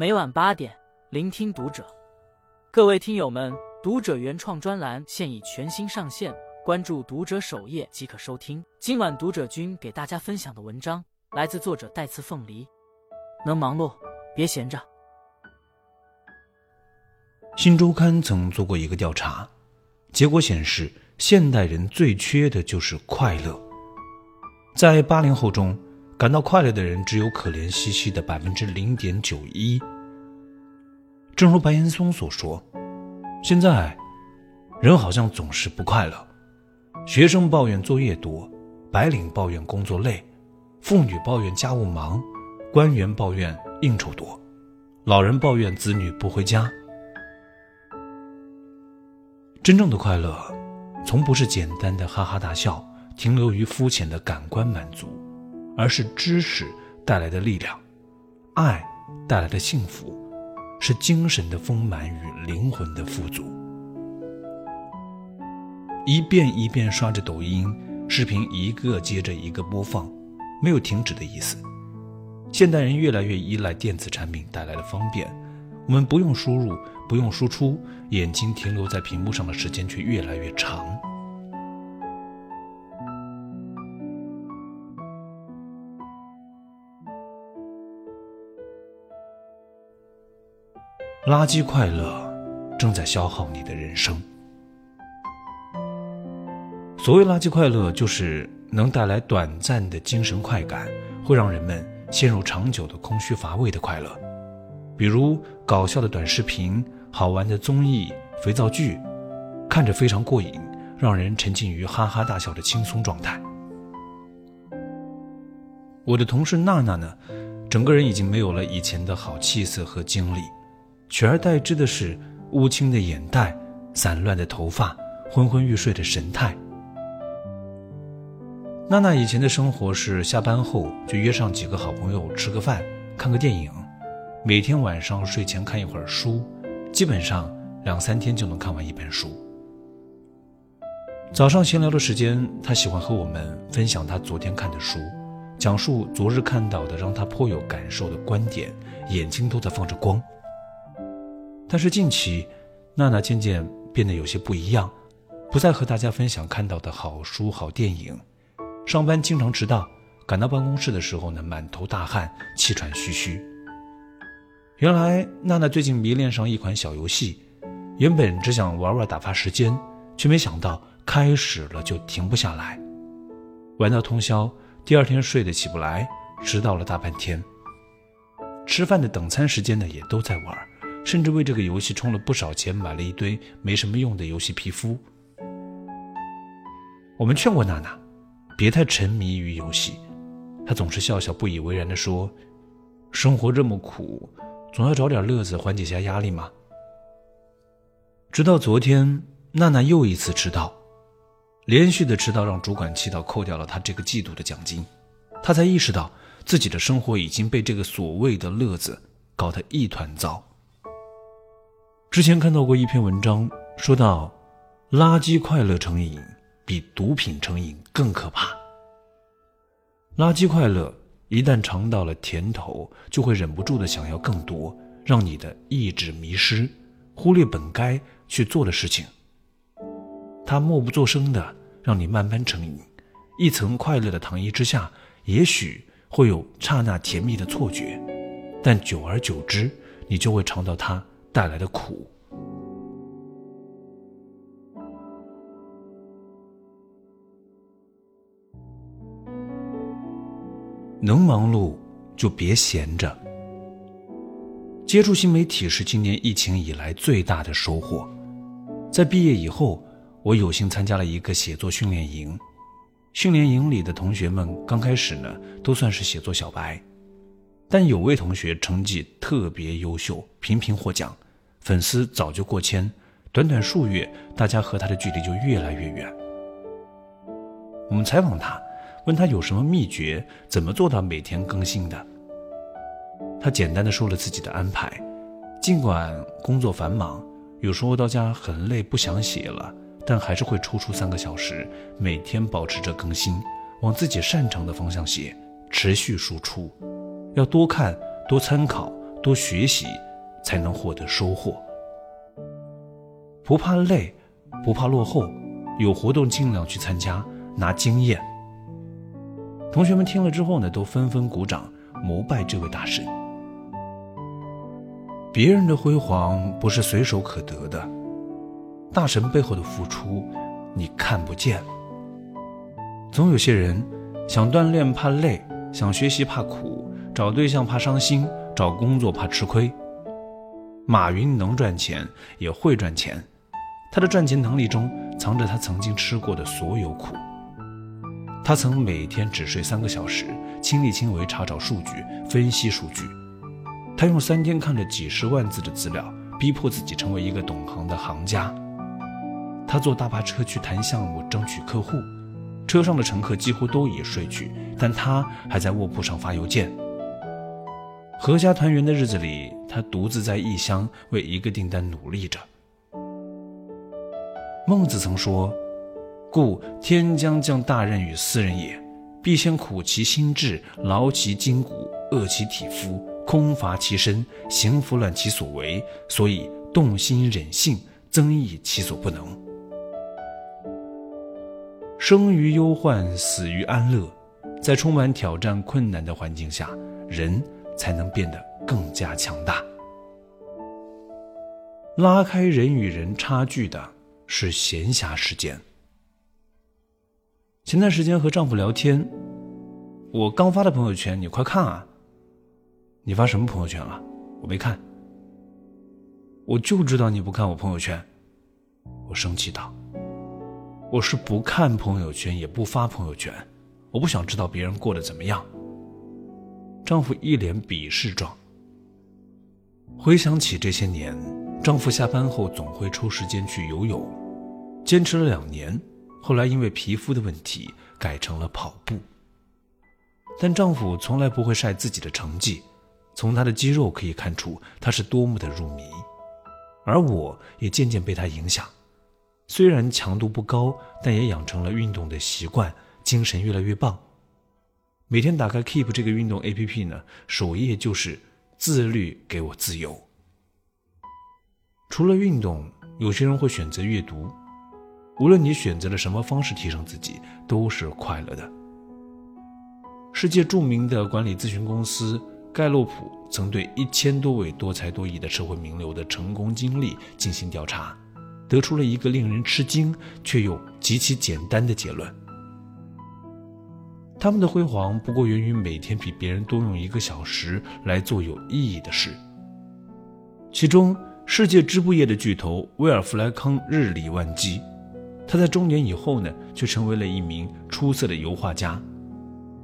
每晚八点，聆听读者。各位听友们，读者原创专栏现已全新上线，关注读者首页即可收听。今晚读者君给大家分享的文章来自作者带刺凤梨。能忙碌，别闲着。新周刊曾做过一个调查，结果显示，现代人最缺的就是快乐。在八零后中，感到快乐的人只有可怜兮兮的百分之零点九一。正如白岩松所说：“现在，人好像总是不快乐。学生抱怨作业多，白领抱怨工作累，妇女抱怨家务忙，官员抱怨应酬多，老人抱怨子女不回家。真正的快乐，从不是简单的哈哈大笑，停留于肤浅的感官满足。”而是知识带来的力量，爱带来的幸福，是精神的丰满与灵魂的富足。一遍一遍刷着抖音视频，一个接着一个播放，没有停止的意思。现代人越来越依赖电子产品带来的方便，我们不用输入，不用输出，眼睛停留在屏幕上的时间却越来越长。垃圾快乐正在消耗你的人生。所谓垃圾快乐，就是能带来短暂的精神快感，会让人们陷入长久的空虚乏味的快乐。比如搞笑的短视频、好玩的综艺、肥皂剧，看着非常过瘾，让人沉浸于哈哈大笑的轻松状态。我的同事娜娜呢，整个人已经没有了以前的好气色和精力。取而代之的是乌青的眼袋、散乱的头发、昏昏欲睡的神态。娜娜以前的生活是下班后就约上几个好朋友吃个饭、看个电影，每天晚上睡前看一会儿书，基本上两三天就能看完一本书。早上闲聊的时间，她喜欢和我们分享她昨天看的书，讲述昨日看到的让她颇有感受的观点，眼睛都在放着光。但是近期，娜娜渐渐变得有些不一样，不再和大家分享看到的好书、好电影，上班经常迟到，赶到办公室的时候呢，满头大汗，气喘吁吁。原来娜娜最近迷恋上一款小游戏，原本只想玩玩打发时间，却没想到开始了就停不下来，玩到通宵，第二天睡得起不来，迟到了大半天。吃饭的等餐时间呢，也都在玩。甚至为这个游戏充了不少钱，买了一堆没什么用的游戏皮肤。我们劝过娜娜，别太沉迷于游戏，她总是笑笑不以为然地说：“生活这么苦，总要找点乐子缓解下压力嘛。”直到昨天，娜娜又一次迟到，连续的迟到让主管气到扣掉了她这个季度的奖金，她才意识到自己的生活已经被这个所谓的乐子搞得一团糟。之前看到过一篇文章，说到，垃圾快乐成瘾比毒品成瘾更可怕。垃圾快乐一旦尝到了甜头，就会忍不住的想要更多，让你的意志迷失，忽略本该去做的事情。它默不作声的让你慢慢成瘾，一层快乐的糖衣之下，也许会有刹那甜蜜的错觉，但久而久之，你就会尝到它。带来的苦，能忙碌就别闲着。接触新媒体是今年疫情以来最大的收获。在毕业以后，我有幸参加了一个写作训练营。训练营里的同学们刚开始呢，都算是写作小白。但有位同学成绩特别优秀，频频获奖，粉丝早就过千。短短数月，大家和他的距离就越来越远。我们采访他，问他有什么秘诀，怎么做到每天更新的。他简单的说了自己的安排：尽管工作繁忙，有时候到家很累，不想写了，但还是会抽出三个小时，每天保持着更新，往自己擅长的方向写，持续输出。要多看、多参考、多学习，才能获得收获。不怕累，不怕落后，有活动尽量去参加，拿经验。同学们听了之后呢，都纷纷鼓掌，膜拜这位大神。别人的辉煌不是随手可得的，大神背后的付出，你看不见。总有些人想锻炼怕累，想学习怕苦，找对象怕伤心，找工作怕吃亏。马云能赚钱，也会赚钱，他的赚钱能力中藏着他曾经吃过的所有苦。他曾每天只睡三个小时，亲力亲为查找数据，分析数据。他用三天看了几十万字的资料，逼迫自己成为一个懂行的行家。他坐大巴车去谈项目，争取客户。车上的乘客几乎都已睡去，但他还在卧铺上发邮件。阖家团圆的日子里，他独自在异乡为一个订单努力着。孟子曾说。故天将降大任于斯人也，必先苦其心志，劳其筋骨，饿其体肤，空乏其身，行拂乱其所为，所以动心忍性，增益其所不能。生于忧患，死于安乐，在充满挑战、困难的环境下，人才能变得更加强大。拉开人与人差距的是闲暇时间。前段时间和丈夫聊天，我刚发的朋友圈，你快看啊！你发什么朋友圈了？我没看。我就知道你不看我朋友圈，我生气道：“我是不看朋友圈，也不发朋友圈，我不想知道别人过得怎么样。”丈夫一脸鄙视状。回想起这些年，丈夫下班后总会抽时间去游泳，坚持了两年。后来因为皮肤的问题改成了跑步，但丈夫从来不会晒自己的成绩，从他的肌肉可以看出他是多么的入迷，而我也渐渐被他影响，虽然强度不高，但也养成了运动的习惯，精神越来越棒。每天打开 Keep 这个运动 APP 呢，首页就是自律给我自由。除了运动，有些人会选择阅读。无论你选择了什么方式提升自己，都是快乐的。世界著名的管理咨询公司盖洛普曾对一千多位多才多艺的社会名流的成功经历进行调查，得出了一个令人吃惊却又极其简单的结论：他们的辉煌不过源于每天比别人多用一个小时来做有意义的事。其中，世界织布业的巨头威尔弗莱康日理万机。他在中年以后呢，却成为了一名出色的油画家。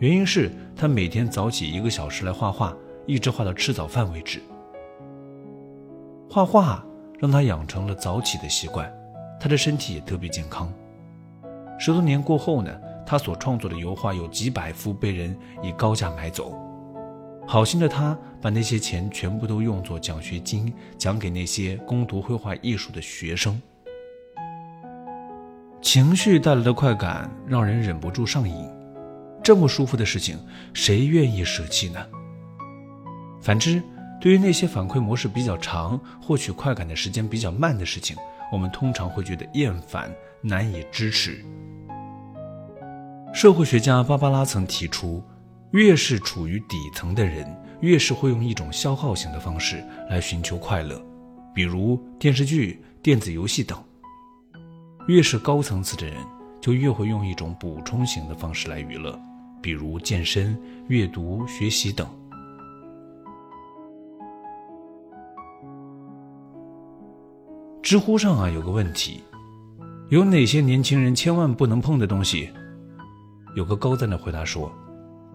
原因是他每天早起一个小时来画画，一直画到吃早饭为止。画画让他养成了早起的习惯，他的身体也特别健康。十多年过后呢，他所创作的油画有几百幅被人以高价买走。好心的他把那些钱全部都用作奖学金，奖给那些攻读绘画艺术的学生。情绪带来的快感让人忍不住上瘾，这么舒服的事情，谁愿意舍弃呢？反之，对于那些反馈模式比较长、获取快感的时间比较慢的事情，我们通常会觉得厌烦、难以支持。社会学家芭芭拉曾提出，越是处于底层的人，越是会用一种消耗型的方式来寻求快乐，比如电视剧、电子游戏等。越是高层次的人，就越会用一种补充型的方式来娱乐，比如健身、阅读、学习等。知乎上啊有个问题，有哪些年轻人千万不能碰的东西？有个高赞的回答说，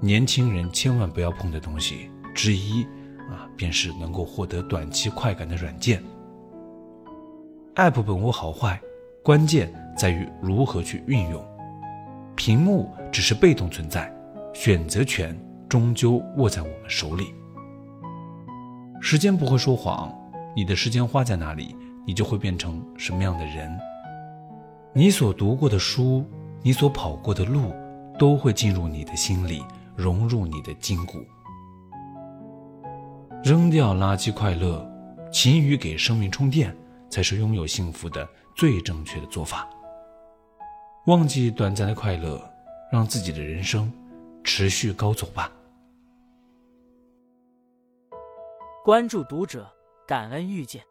年轻人千万不要碰的东西之一啊，便是能够获得短期快感的软件。App 本无好坏。关键在于如何去运用，屏幕只是被动存在，选择权终究握在我们手里。时间不会说谎，你的时间花在哪里，你就会变成什么样的人。你所读过的书，你所跑过的路，都会进入你的心里，融入你的筋骨。扔掉垃圾快乐，勤于给生命充电，才是拥有幸福的最正确的做法。忘记短暂的快乐，让自己的人生持续高走吧。关注读者，感恩遇见。